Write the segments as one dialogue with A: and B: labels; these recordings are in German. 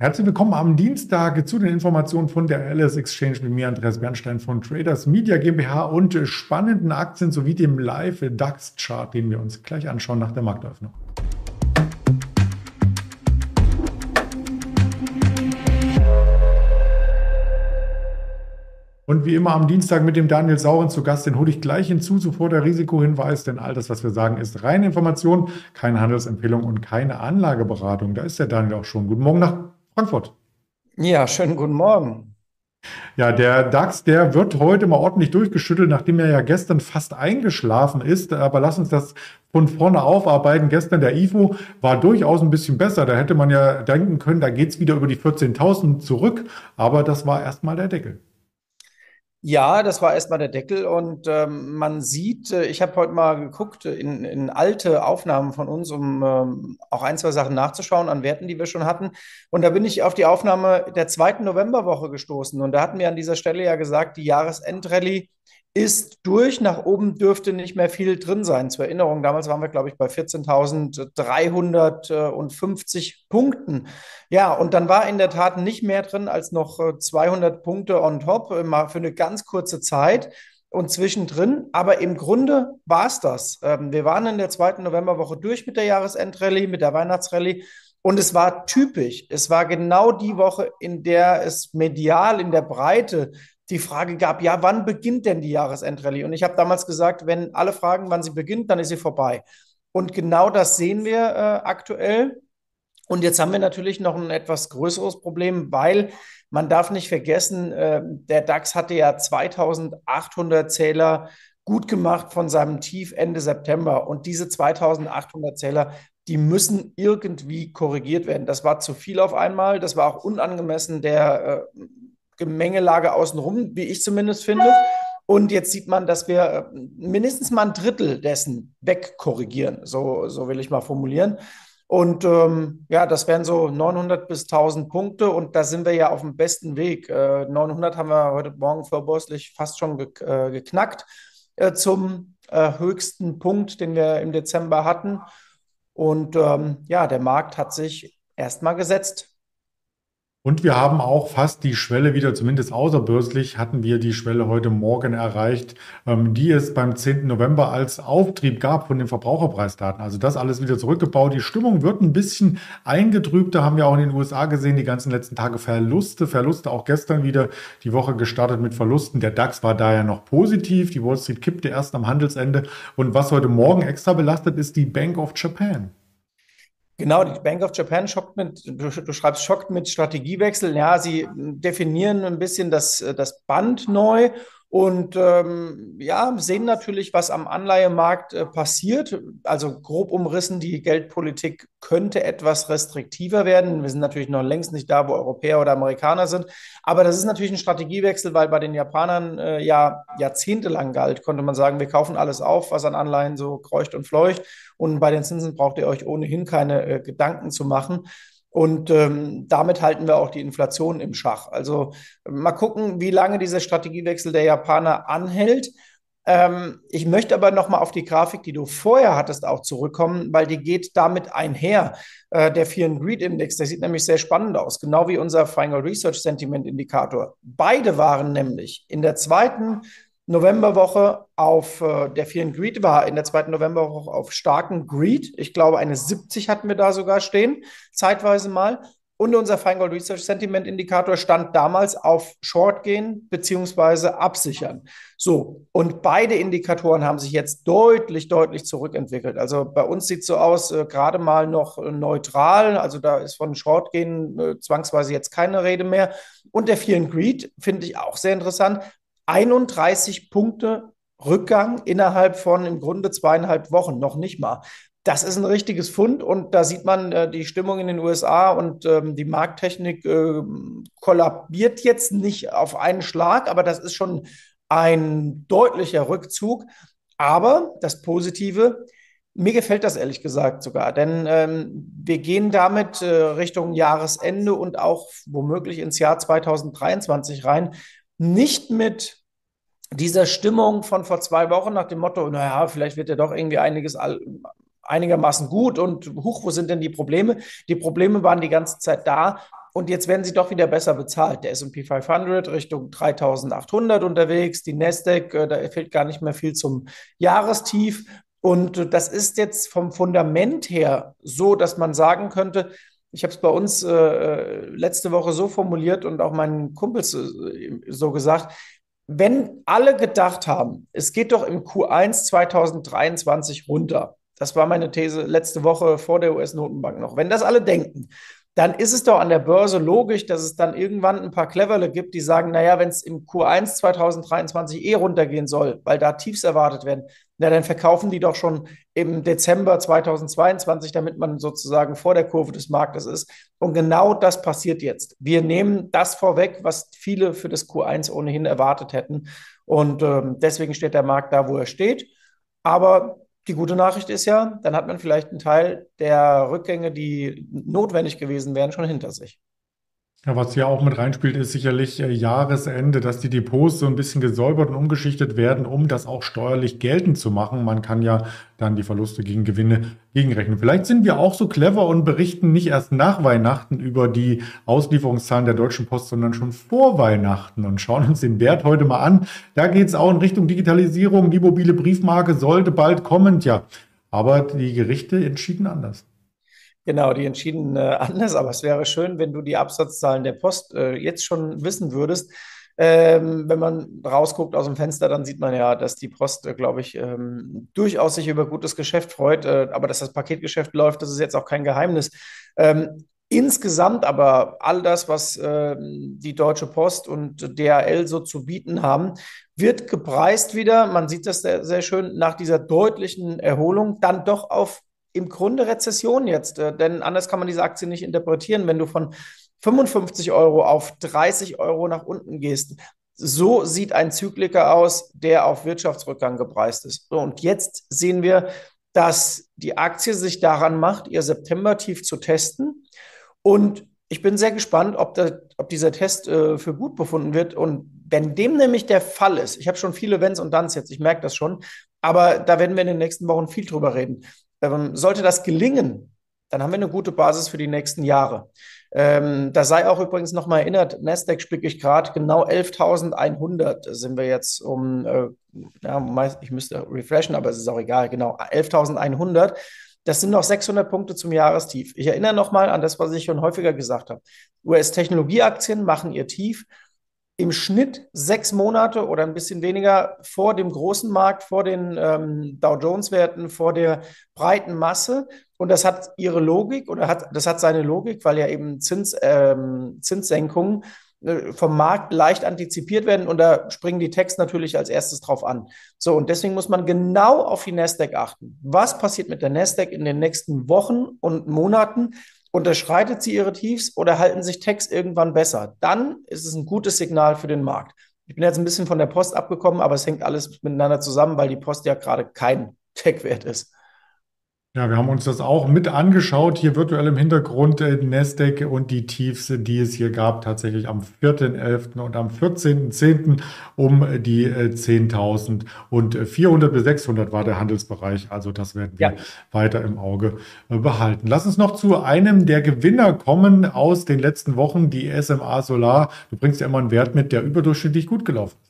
A: Herzlich willkommen am Dienstag zu den Informationen von der LS Exchange mit mir, Andreas Bernstein von Traders Media GmbH und spannenden Aktien sowie dem Live-DAX-Chart, den wir uns gleich anschauen nach der Markteröffnung. Und wie immer am Dienstag mit dem Daniel Sauren zu Gast, den hole ich gleich hinzu, zuvor der Risikohinweis, denn all das, was wir sagen, ist reine Information, keine Handelsempfehlung und keine Anlageberatung. Da ist der Daniel auch schon. Guten Morgen nach Frankfurt.
B: Ja, schönen guten Morgen.
A: Ja, der DAX, der wird heute mal ordentlich durchgeschüttelt, nachdem er ja gestern fast eingeschlafen ist. Aber lass uns das von vorne aufarbeiten. Gestern der IFO war durchaus ein bisschen besser. Da hätte man ja denken können, da geht es wieder über die 14.000 zurück. Aber das war erstmal der Deckel.
B: Ja, das war erstmal der Deckel und ähm, man sieht, äh, ich habe heute mal geguckt in, in alte Aufnahmen von uns, um ähm, auch ein, zwei Sachen nachzuschauen an Werten, die wir schon hatten. Und da bin ich auf die Aufnahme der zweiten Novemberwoche gestoßen und da hatten wir an dieser Stelle ja gesagt, die Jahresendrallye ist durch. Nach oben dürfte nicht mehr viel drin sein. Zur Erinnerung, damals waren wir, glaube ich, bei 14.350 Punkten. Ja, und dann war in der Tat nicht mehr drin als noch 200 äh, Punkte on top, äh, mal für eine ganz kurze Zeit und zwischendrin. Aber im Grunde war es das. Ähm, wir waren in der zweiten Novemberwoche durch mit der Jahresendrallye, mit der Weihnachtsrallye. Und es war typisch. Es war genau die Woche, in der es medial in der Breite die Frage gab, ja, wann beginnt denn die Jahresendrallye? Und ich habe damals gesagt, wenn alle fragen, wann sie beginnt, dann ist sie vorbei. Und genau das sehen wir äh, aktuell. Und jetzt haben wir natürlich noch ein etwas größeres Problem, weil man darf nicht vergessen, äh, der DAX hatte ja 2800 Zähler gut gemacht von seinem Tief Ende September. Und diese 2800 Zähler, die müssen irgendwie korrigiert werden. Das war zu viel auf einmal. Das war auch unangemessen der äh, Gemengelage außenrum, wie ich zumindest finde. Und jetzt sieht man, dass wir äh, mindestens mal ein Drittel dessen wegkorrigieren, so, so will ich mal formulieren. Und ähm, ja, das wären so 900 bis 1000 Punkte und da sind wir ja auf dem besten Weg. Äh, 900 haben wir heute Morgen vorbörslich fast schon ge äh, geknackt äh, zum äh, höchsten Punkt, den wir im Dezember hatten. Und ähm, ja, der Markt hat sich erstmal gesetzt.
A: Und wir haben auch fast die Schwelle wieder, zumindest außerbörslich, hatten wir die Schwelle heute Morgen erreicht, ähm, die es beim 10. November als Auftrieb gab von den Verbraucherpreisdaten. Also das alles wieder zurückgebaut. Die Stimmung wird ein bisschen eingetrübt. Da haben wir auch in den USA gesehen, die ganzen letzten Tage Verluste. Verluste auch gestern wieder die Woche gestartet mit Verlusten. Der DAX war daher noch positiv. Die Wall Street kippte erst am Handelsende. Und was heute Morgen extra belastet, ist die Bank of Japan.
B: Genau, die Bank of Japan schockt mit, du, du, schreibst schockt mit Strategiewechsel. Ja, sie definieren ein bisschen das, das Band neu und ähm, ja, sehen natürlich, was am Anleihemarkt äh, passiert. Also grob umrissen, die Geldpolitik könnte etwas restriktiver werden. Wir sind natürlich noch längst nicht da, wo Europäer oder Amerikaner sind. Aber das ist natürlich ein Strategiewechsel, weil bei den Japanern äh, ja jahrzehntelang galt, konnte man sagen, wir kaufen alles auf, was an Anleihen so kreucht und fleucht. Und bei den Zinsen braucht ihr euch ohnehin keine äh, Gedanken zu machen. Und ähm, damit halten wir auch die Inflation im Schach. Also mal gucken, wie lange dieser Strategiewechsel der Japaner anhält. Ähm, ich möchte aber noch mal auf die Grafik, die du vorher hattest, auch zurückkommen, weil die geht damit einher. Äh, der Fear and Greed Index, der sieht nämlich sehr spannend aus, genau wie unser Final Research Sentiment Indikator. Beide waren nämlich in der zweiten Novemberwoche auf äh, der vielen Greed war in der zweiten Novemberwoche auf starken Greed. Ich glaube, eine 70 hatten wir da sogar stehen, zeitweise mal. Und unser Feingold Research Sentiment Indikator stand damals auf Short gehen beziehungsweise absichern. So, und beide Indikatoren haben sich jetzt deutlich, deutlich zurückentwickelt. Also bei uns sieht so aus, äh, gerade mal noch äh, neutral. Also da ist von Short gehen äh, zwangsweise jetzt keine Rede mehr. Und der Fear and Greed finde ich auch sehr interessant. 31 Punkte Rückgang innerhalb von im Grunde zweieinhalb Wochen, noch nicht mal. Das ist ein richtiges Fund und da sieht man äh, die Stimmung in den USA und ähm, die Markttechnik äh, kollabiert jetzt nicht auf einen Schlag, aber das ist schon ein deutlicher Rückzug. Aber das Positive, mir gefällt das ehrlich gesagt sogar, denn ähm, wir gehen damit äh, Richtung Jahresende und auch womöglich ins Jahr 2023 rein, nicht mit dieser Stimmung von vor zwei Wochen nach dem Motto, naja, vielleicht wird ja doch irgendwie einiges einigermaßen gut und huch, wo sind denn die Probleme? Die Probleme waren die ganze Zeit da, und jetzt werden sie doch wieder besser bezahlt. Der S&P 500 Richtung 3800 unterwegs, die Nasdaq, äh, da fehlt gar nicht mehr viel zum Jahrestief. Und das ist jetzt vom Fundament her so, dass man sagen könnte, ich habe es bei uns äh, letzte Woche so formuliert und auch meinen Kumpels äh, so gesagt, wenn alle gedacht haben, es geht doch im Q1 2023 runter, das war meine These letzte Woche vor der US-Notenbank noch, wenn das alle denken, dann ist es doch an der Börse logisch, dass es dann irgendwann ein paar Cleverle gibt, die sagen, naja, wenn es im Q1 2023 eh runtergehen soll, weil da Tiefs erwartet werden, na, dann verkaufen die doch schon im Dezember 2022, damit man sozusagen vor der Kurve des Marktes ist. Und genau das passiert jetzt. Wir nehmen das vorweg, was viele für das Q1 ohnehin erwartet hätten. Und ähm, deswegen steht der Markt da, wo er steht. Aber die gute Nachricht ist ja, dann hat man vielleicht einen Teil der Rückgänge, die notwendig gewesen wären, schon hinter sich.
A: Ja, was hier auch mit reinspielt, ist sicherlich äh, Jahresende, dass die Depots so ein bisschen gesäubert und umgeschichtet werden, um das auch steuerlich geltend zu machen. Man kann ja dann die Verluste gegen Gewinne gegenrechnen. Vielleicht sind wir auch so clever und berichten nicht erst nach Weihnachten über die Auslieferungszahlen der Deutschen Post, sondern schon vor Weihnachten und schauen uns den Wert heute mal an. Da geht es auch in Richtung Digitalisierung. Die mobile Briefmarke sollte bald kommen, ja. Aber die Gerichte entschieden anders.
B: Genau, die entschieden äh, anders, aber es wäre schön, wenn du die Absatzzahlen der Post äh, jetzt schon wissen würdest. Ähm, wenn man rausguckt aus dem Fenster, dann sieht man ja, dass die Post, äh, glaube ich, ähm, durchaus sich über gutes Geschäft freut. Äh, aber dass das Paketgeschäft läuft, das ist jetzt auch kein Geheimnis. Ähm, insgesamt aber all das, was ähm, die Deutsche Post und DHL so zu bieten haben, wird gepreist wieder. Man sieht das sehr, sehr schön nach dieser deutlichen Erholung dann doch auf im Grunde Rezession jetzt, äh, denn anders kann man diese Aktie nicht interpretieren, wenn du von 55 Euro auf 30 Euro nach unten gehst. So sieht ein Zykliker aus, der auf Wirtschaftsrückgang gepreist ist. So, und jetzt sehen wir, dass die Aktie sich daran macht, ihr September-Tief zu testen. Und ich bin sehr gespannt, ob, der, ob dieser Test äh, für gut befunden wird. Und wenn dem nämlich der Fall ist, ich habe schon viele Wenns und Danns jetzt, ich merke das schon, aber da werden wir in den nächsten Wochen viel drüber reden. Ähm, sollte das gelingen, dann haben wir eine gute Basis für die nächsten Jahre. Ähm, da sei auch übrigens nochmal erinnert, Nasdaq spicke ich gerade, genau 11.100 sind wir jetzt um, äh, ja, ich müsste refreshen, aber es ist auch egal, genau, 11.100. Das sind noch 600 Punkte zum Jahrestief. Ich erinnere nochmal an das, was ich schon häufiger gesagt habe. US-Technologieaktien machen ihr Tief im Schnitt sechs Monate oder ein bisschen weniger vor dem großen Markt, vor den ähm, Dow Jones-Werten, vor der breiten Masse. Und das hat ihre Logik oder hat, das hat seine Logik, weil ja eben Zins, ähm, Zinssenkungen äh, vom Markt leicht antizipiert werden und da springen die Techs natürlich als erstes drauf an. So, und deswegen muss man genau auf die Nasdaq achten. Was passiert mit der Nasdaq in den nächsten Wochen und Monaten? Unterschreitet sie ihre Tiefs oder halten sich Techs irgendwann besser? Dann ist es ein gutes Signal für den Markt. Ich bin jetzt ein bisschen von der Post abgekommen, aber es hängt alles miteinander zusammen, weil die Post ja gerade kein Tech-Wert ist.
A: Ja, wir haben uns das auch mit angeschaut, hier virtuell im Hintergrund äh, Nasdaq und die Tiefs, die es hier gab, tatsächlich am 4.11. und am 14.10. um die 10.000 äh, und 400 bis 600 war der Handelsbereich. Also das werden wir ja. weiter im Auge äh, behalten. Lass uns noch zu einem der Gewinner kommen aus den letzten Wochen, die SMA Solar. Du bringst ja immer einen Wert mit, der überdurchschnittlich gut gelaufen ist.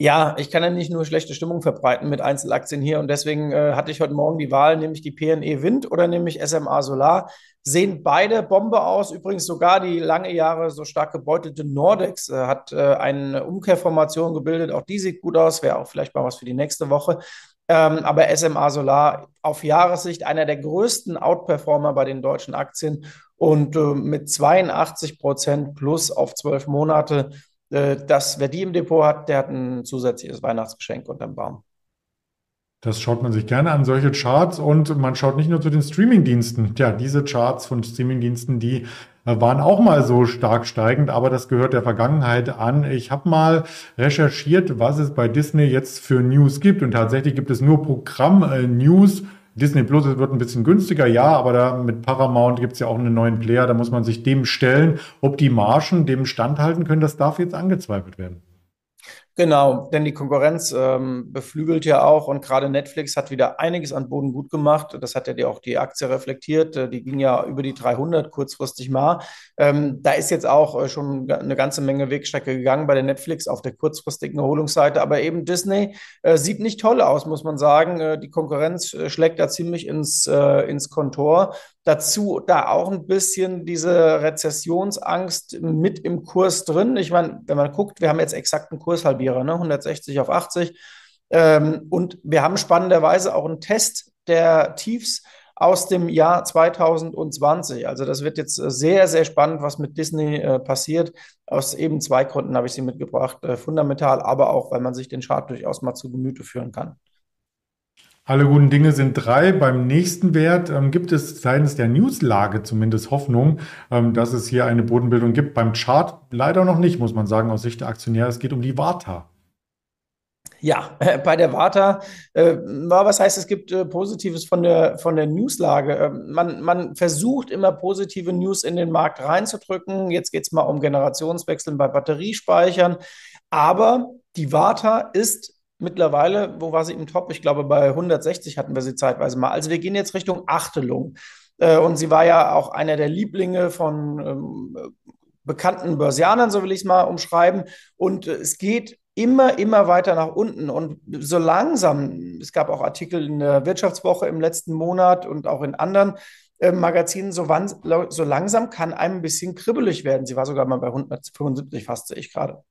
B: Ja, ich kann ja nicht nur schlechte Stimmung verbreiten mit Einzelaktien hier und deswegen äh, hatte ich heute Morgen die Wahl, nämlich die PNE Wind oder nämlich SMA Solar. Sehen beide Bombe aus. Übrigens sogar die lange Jahre so stark gebeutelte Nordex äh, hat äh, eine Umkehrformation gebildet. Auch die sieht gut aus, wäre auch vielleicht mal was für die nächste Woche. Ähm, aber SMA Solar auf Jahressicht einer der größten Outperformer bei den deutschen Aktien und äh, mit 82 Prozent plus auf zwölf Monate dass wer die im Depot hat, der hat ein zusätzliches Weihnachtsgeschenk unterm Baum.
A: Das schaut man sich gerne an, solche Charts. Und man schaut nicht nur zu den Streamingdiensten. Ja, diese Charts von Streamingdiensten, die äh, waren auch mal so stark steigend, aber das gehört der Vergangenheit an. Ich habe mal recherchiert, was es bei Disney jetzt für News gibt. Und tatsächlich gibt es nur Programm-News. Äh, Disney Plus wird ein bisschen günstiger, ja, aber da mit Paramount gibt es ja auch einen neuen Player, da muss man sich dem stellen. Ob die Margen dem standhalten können, das darf jetzt angezweifelt werden.
B: Genau, denn die Konkurrenz ähm, beflügelt ja auch und gerade Netflix hat wieder einiges an Boden gut gemacht. Das hat ja auch die Aktie reflektiert. Äh, die ging ja über die 300 kurzfristig mal. Ähm, da ist jetzt auch äh, schon eine ganze Menge Wegstrecke gegangen bei der Netflix auf der kurzfristigen Erholungsseite. Aber eben Disney äh, sieht nicht toll aus, muss man sagen. Äh, die Konkurrenz äh, schlägt da ziemlich ins, äh, ins Kontor. Dazu da auch ein bisschen diese Rezessionsangst mit im Kurs drin. Ich meine, wenn man guckt, wir haben jetzt exakt einen Kurshalbierer, ne? 160 auf 80. Ähm, und wir haben spannenderweise auch einen Test der Tiefs aus dem Jahr 2020. Also das wird jetzt sehr, sehr spannend, was mit Disney äh, passiert. Aus eben zwei Gründen habe ich sie mitgebracht. Äh, fundamental, aber auch, weil man sich den Chart durchaus mal zu Gemüte führen kann.
A: Alle guten Dinge sind drei. Beim nächsten Wert ähm, gibt es seitens der Newslage zumindest Hoffnung, ähm, dass es hier eine Bodenbildung gibt. Beim Chart leider noch nicht, muss man sagen, aus Sicht der Aktionäre. Es geht um die Warta.
B: Ja, bei der Warta, äh, was heißt, es gibt äh, Positives von der, von der Newslage. Äh, man, man versucht immer positive News in den Markt reinzudrücken. Jetzt geht es mal um Generationswechseln bei Batteriespeichern. Aber die Warta ist mittlerweile, wo war sie im Top? Ich glaube, bei 160 hatten wir sie zeitweise mal. Also wir gehen jetzt Richtung Achtelung. Äh, und sie war ja auch einer der Lieblinge von ähm, bekannten Börsianern, so will ich es mal umschreiben. Und äh, es geht immer, immer weiter nach unten. Und so langsam, es gab auch Artikel in der Wirtschaftswoche im letzten Monat und auch in anderen äh, Magazinen, so, wann, so langsam kann einem ein bisschen kribbelig werden. Sie war sogar mal bei 175 fast, sehe ich gerade.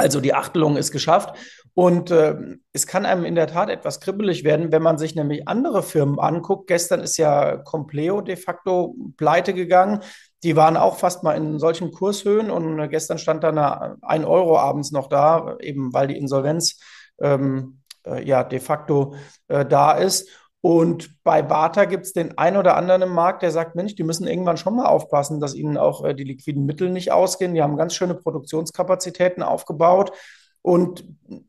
B: Also die Achtelung ist geschafft. Und äh, es kann einem in der Tat etwas kribbelig werden, wenn man sich nämlich andere Firmen anguckt. Gestern ist ja Compleo de facto pleite gegangen. Die waren auch fast mal in solchen Kurshöhen und äh, gestern stand dann ein Euro abends noch da, eben weil die Insolvenz ähm, äh, ja de facto äh, da ist. Und bei Bata gibt es den einen oder anderen im Markt, der sagt, Mensch, die müssen irgendwann schon mal aufpassen, dass ihnen auch äh, die liquiden Mittel nicht ausgehen. Die haben ganz schöne Produktionskapazitäten aufgebaut. Und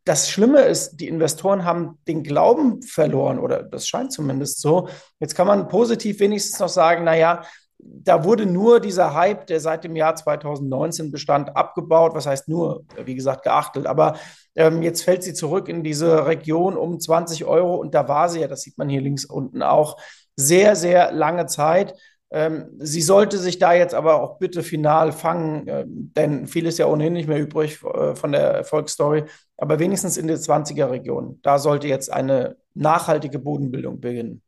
B: das Schlimme ist, die Investoren haben den Glauben verloren, oder das scheint zumindest so. Jetzt kann man positiv wenigstens noch sagen, naja, da wurde nur dieser Hype, der seit dem Jahr 2019 bestand, abgebaut. Was heißt nur, wie gesagt, geachtelt. Aber ähm, jetzt fällt sie zurück in diese Region um 20 Euro und da war sie ja, das sieht man hier links unten auch, sehr, sehr lange Zeit. Ähm, sie sollte sich da jetzt aber auch bitte final fangen, äh, denn viel ist ja ohnehin nicht mehr übrig äh, von der Erfolgsstory, aber wenigstens in der 20er Region. Da sollte jetzt eine nachhaltige Bodenbildung beginnen.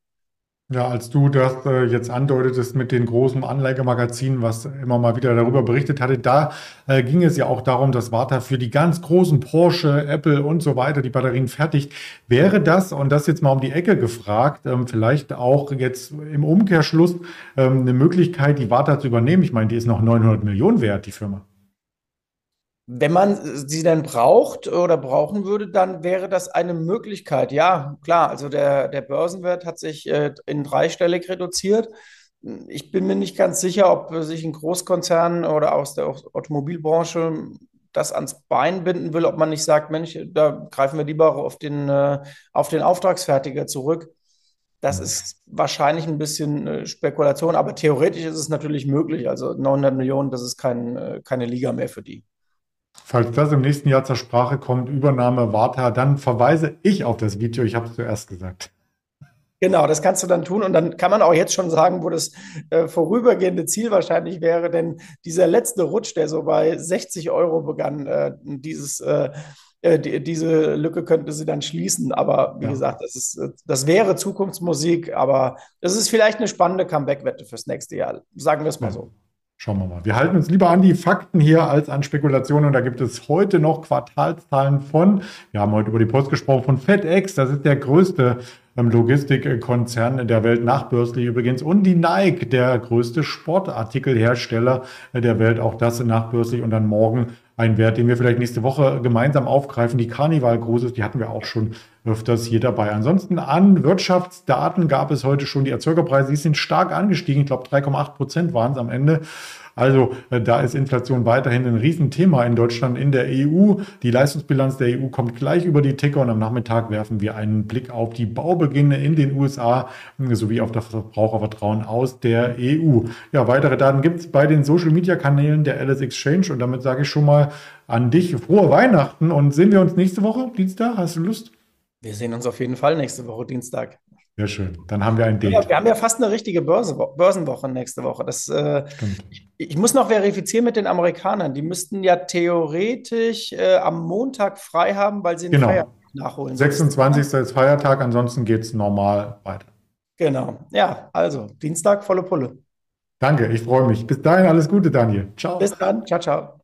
A: Ja, als du das äh, jetzt andeutetest mit den großen Anleigemagazinen, was immer mal wieder darüber berichtet hatte, da äh, ging es ja auch darum, dass Warta für die ganz großen Porsche, Apple und so weiter die Batterien fertigt. Wäre das, und das jetzt mal um die Ecke gefragt, ähm, vielleicht auch jetzt im Umkehrschluss ähm, eine Möglichkeit, die Warta zu übernehmen? Ich meine, die ist noch 900 Millionen wert, die Firma.
B: Wenn man sie denn braucht oder brauchen würde, dann wäre das eine Möglichkeit. Ja, klar, also der, der Börsenwert hat sich äh, in dreistellig reduziert. Ich bin mir nicht ganz sicher, ob sich ein Großkonzern oder aus der Automobilbranche das ans Bein binden will, ob man nicht sagt, Mensch, da greifen wir lieber auf den, äh, auf den Auftragsfertiger zurück. Das mhm. ist wahrscheinlich ein bisschen äh, Spekulation, aber theoretisch ist es natürlich möglich. Also 900 Millionen, das ist kein, äh, keine Liga mehr für die.
A: Falls das im nächsten Jahr zur Sprache kommt, Übernahme Warta, dann verweise ich auf das Video. Ich habe es zuerst gesagt.
B: Genau, das kannst du dann tun und dann kann man auch jetzt schon sagen, wo das äh, vorübergehende Ziel wahrscheinlich wäre, denn dieser letzte Rutsch, der so bei 60 Euro begann, äh, dieses, äh, äh, die, diese Lücke könnte sie dann schließen. Aber wie ja. gesagt, das, ist, das wäre Zukunftsmusik, aber das ist vielleicht eine spannende Comeback-Wette fürs nächste Jahr. Sagen wir es mal ja. so.
A: Schauen wir mal. Wir halten uns lieber an die Fakten hier als an Spekulationen. Und da gibt es heute noch Quartalszahlen von, wir haben heute über die Post gesprochen, von FedEx. Das ist der größte ähm, Logistikkonzern der Welt, nachbörslich übrigens. Und die Nike, der größte Sportartikelhersteller der Welt, auch das nachbörslich. Und dann morgen ein Wert, den wir vielleicht nächste Woche gemeinsam aufgreifen. Die Carnival Cruises, die hatten wir auch schon öfters hier dabei. Ansonsten an Wirtschaftsdaten gab es heute schon die Erzeugerpreise, die sind stark angestiegen. Ich glaube, 3,8 Prozent waren es am Ende. Also äh, da ist Inflation weiterhin ein Riesenthema in Deutschland, in der EU. Die Leistungsbilanz der EU kommt gleich über die Ticker und am Nachmittag werfen wir einen Blick auf die Baubeginne in den USA sowie auf das Verbrauchervertrauen aus der EU. Ja, weitere Daten gibt es bei den Social-Media-Kanälen der Alice Exchange und damit sage ich schon mal an dich frohe Weihnachten und sehen wir uns nächste Woche, Dienstag. Hast du Lust?
B: Wir sehen uns auf jeden Fall nächste Woche, Dienstag.
A: Sehr schön. Dann haben wir ein Date.
B: Ja, wir haben ja fast eine richtige Börse, Börsenwoche nächste Woche. Das, äh, ich, ich, muss noch verifizieren mit den Amerikanern. Die müssten ja theoretisch äh, am Montag frei haben, weil sie einen
A: genau.
B: Feiertag nachholen.
A: 26. ist Feiertag, ansonsten geht es normal weiter.
B: Genau. Ja, also Dienstag volle Pulle.
A: Danke, ich freue mich. Bis dahin alles Gute, Daniel.
B: Ciao. Bis dann. Ciao, ciao.